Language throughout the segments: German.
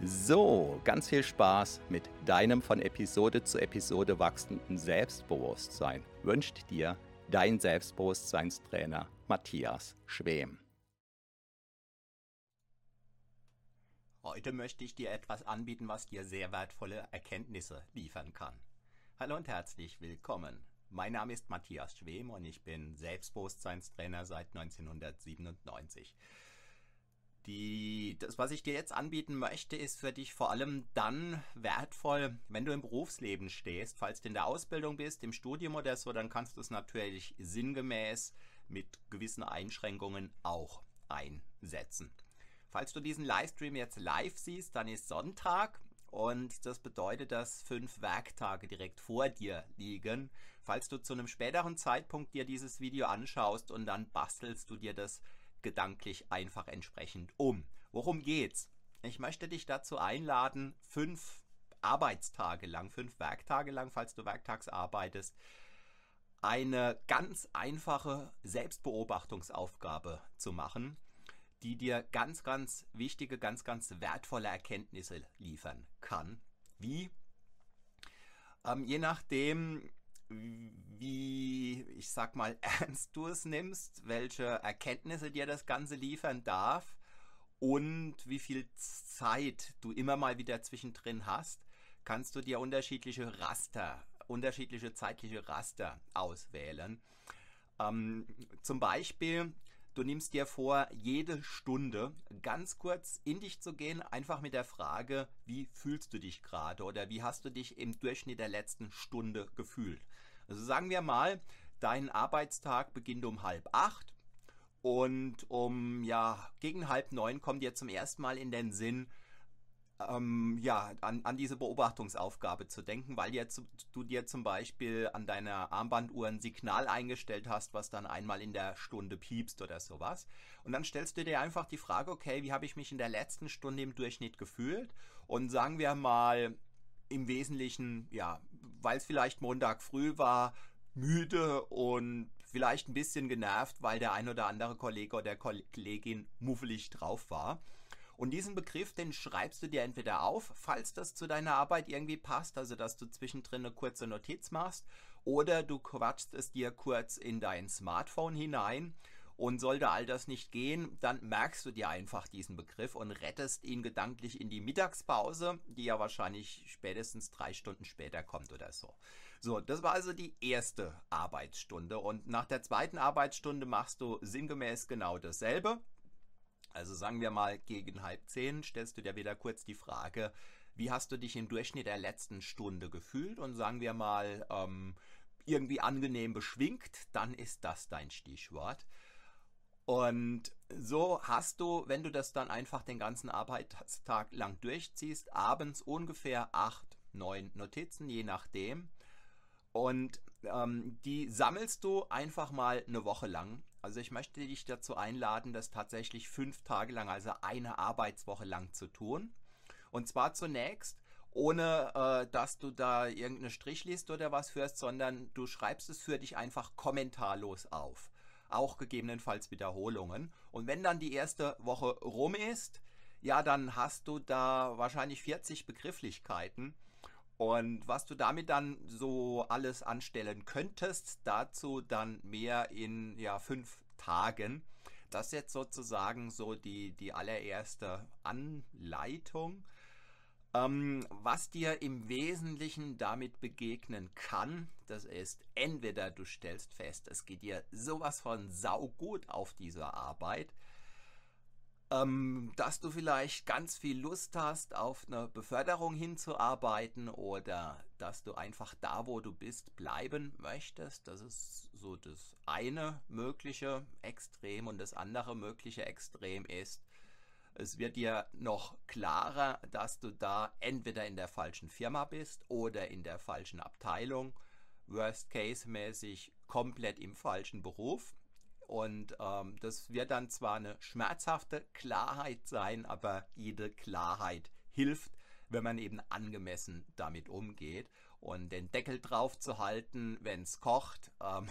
So, ganz viel Spaß mit deinem von Episode zu Episode wachsenden Selbstbewusstsein wünscht dir dein Selbstbewusstseinstrainer Matthias Schwem. Heute möchte ich dir etwas anbieten, was dir sehr wertvolle Erkenntnisse liefern kann. Hallo und herzlich willkommen. Mein Name ist Matthias Schwem und ich bin Selbstbewusstseinstrainer seit 1997. Die, das, was ich dir jetzt anbieten möchte, ist für dich vor allem dann wertvoll, wenn du im Berufsleben stehst. Falls du in der Ausbildung bist, im Studium oder so, dann kannst du es natürlich sinngemäß mit gewissen Einschränkungen auch einsetzen. Falls du diesen Livestream jetzt live siehst, dann ist Sonntag und das bedeutet, dass fünf Werktage direkt vor dir liegen. Falls du zu einem späteren Zeitpunkt dir dieses Video anschaust und dann bastelst du dir das gedanklich einfach entsprechend um. Worum geht's? Ich möchte dich dazu einladen, fünf Arbeitstage lang, fünf Werktage lang, falls du werktags arbeitest, eine ganz einfache Selbstbeobachtungsaufgabe zu machen, die dir ganz, ganz wichtige, ganz, ganz wertvolle Erkenntnisse liefern kann. Wie? Ähm, je nachdem, wie, ich sag mal, ernst du es nimmst, welche Erkenntnisse dir das Ganze liefern darf und wie viel Zeit du immer mal wieder zwischendrin hast, kannst du dir unterschiedliche Raster, unterschiedliche zeitliche Raster auswählen. Ähm, zum Beispiel Du nimmst dir vor, jede Stunde ganz kurz in dich zu gehen, einfach mit der Frage, wie fühlst du dich gerade oder wie hast du dich im Durchschnitt der letzten Stunde gefühlt. Also sagen wir mal, dein Arbeitstag beginnt um halb acht und um ja gegen halb neun kommt dir zum ersten Mal in den Sinn, ähm, ja, an, an diese Beobachtungsaufgabe zu denken, weil jetzt du dir zum Beispiel an deiner Armbanduhr ein Signal eingestellt hast, was dann einmal in der Stunde piepst oder sowas. Und dann stellst du dir einfach die Frage, okay, wie habe ich mich in der letzten Stunde im Durchschnitt gefühlt? Und sagen wir mal im Wesentlichen, ja, weil es vielleicht Montag früh war, müde und vielleicht ein bisschen genervt, weil der ein oder andere Kollege oder Kollegin muffelig drauf war. Und diesen Begriff, den schreibst du dir entweder auf, falls das zu deiner Arbeit irgendwie passt, also dass du zwischendrin eine kurze Notiz machst, oder du quatschst es dir kurz in dein Smartphone hinein. Und sollte all das nicht gehen, dann merkst du dir einfach diesen Begriff und rettest ihn gedanklich in die Mittagspause, die ja wahrscheinlich spätestens drei Stunden später kommt oder so. So, das war also die erste Arbeitsstunde. Und nach der zweiten Arbeitsstunde machst du sinngemäß genau dasselbe. Also sagen wir mal gegen halb zehn stellst du dir wieder kurz die Frage, wie hast du dich im Durchschnitt der letzten Stunde gefühlt? Und sagen wir mal ähm, irgendwie angenehm beschwingt, dann ist das dein Stichwort. Und so hast du, wenn du das dann einfach den ganzen Arbeitstag lang durchziehst, abends ungefähr acht, neun Notizen, je nachdem. Und ähm, die sammelst du einfach mal eine Woche lang also ich möchte dich dazu einladen, das tatsächlich fünf Tage lang, also eine Arbeitswoche lang zu tun. Und zwar zunächst, ohne äh, dass du da irgendeine Strichliste oder was führst, sondern du schreibst es für dich einfach kommentarlos auf. Auch gegebenenfalls Wiederholungen. Und wenn dann die erste Woche rum ist, ja, dann hast du da wahrscheinlich 40 Begrifflichkeiten Und was du damit dann so alles anstellen könntest, dazu dann mehr in ja, fünf Tagen. Das ist jetzt sozusagen so die, die allererste Anleitung. Ähm, was dir im Wesentlichen damit begegnen kann, das ist entweder du stellst fest, es geht dir sowas von saugut auf dieser Arbeit, ähm, dass du vielleicht ganz viel Lust hast, auf eine Beförderung hinzuarbeiten oder dass du einfach da, wo du bist, bleiben möchtest. Das ist so das eine mögliche Extrem und das andere mögliche Extrem ist, es wird dir noch klarer, dass du da entweder in der falschen Firma bist oder in der falschen Abteilung, worst case mäßig komplett im falschen Beruf. Und ähm, das wird dann zwar eine schmerzhafte Klarheit sein, aber jede Klarheit hilft, wenn man eben angemessen damit umgeht. Und den Deckel drauf zu halten, wenn es kocht, ähm,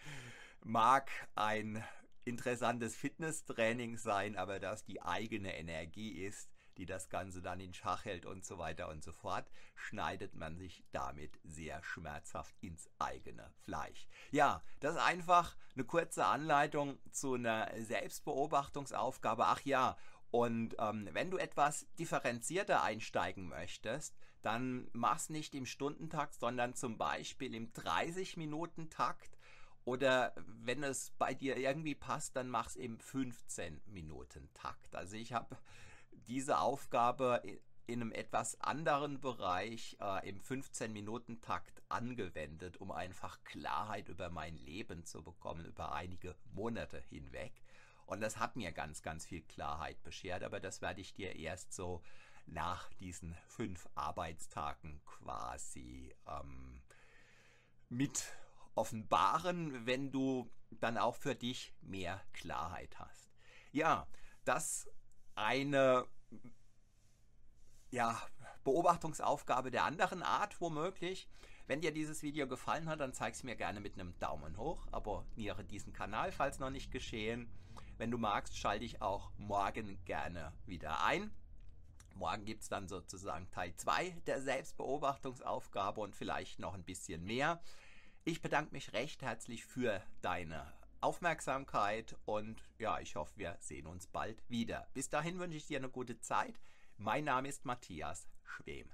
mag ein interessantes Fitnesstraining sein, aber dass die eigene Energie ist, die das Ganze dann in Schach hält und so weiter und so fort, schneidet man sich damit sehr schmerzhaft ins eigene Fleisch. Ja, das ist einfach eine kurze Anleitung zu einer Selbstbeobachtungsaufgabe. Ach ja, und ähm, wenn du etwas differenzierter einsteigen möchtest, dann mach's nicht im Stundentakt, sondern zum Beispiel im 30-Minuten-Takt. Oder wenn es bei dir irgendwie passt, dann mach's im 15-Minuten-Takt. Also ich habe diese Aufgabe in einem etwas anderen Bereich äh, im 15-Minuten-Takt angewendet, um einfach Klarheit über mein Leben zu bekommen, über einige Monate hinweg. Und das hat mir ganz, ganz viel Klarheit beschert, aber das werde ich dir erst so nach diesen fünf Arbeitstagen quasi ähm, mit offenbaren, wenn du dann auch für dich mehr Klarheit hast. Ja, das eine ja, Beobachtungsaufgabe der anderen Art womöglich. Wenn dir dieses Video gefallen hat, dann zeig es mir gerne mit einem Daumen hoch. Abonniere diesen Kanal, falls noch nicht geschehen. Wenn du magst, schalte ich auch morgen gerne wieder ein. Morgen gibt es dann sozusagen Teil 2 der Selbstbeobachtungsaufgabe und vielleicht noch ein bisschen mehr. Ich bedanke mich recht herzlich für deine Aufmerksamkeit und ja, ich hoffe, wir sehen uns bald wieder. Bis dahin wünsche ich dir eine gute Zeit. Mein Name ist Matthias Schwem.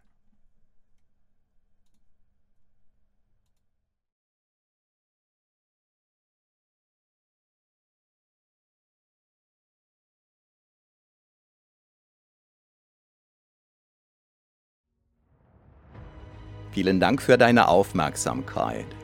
Vielen Dank für deine Aufmerksamkeit.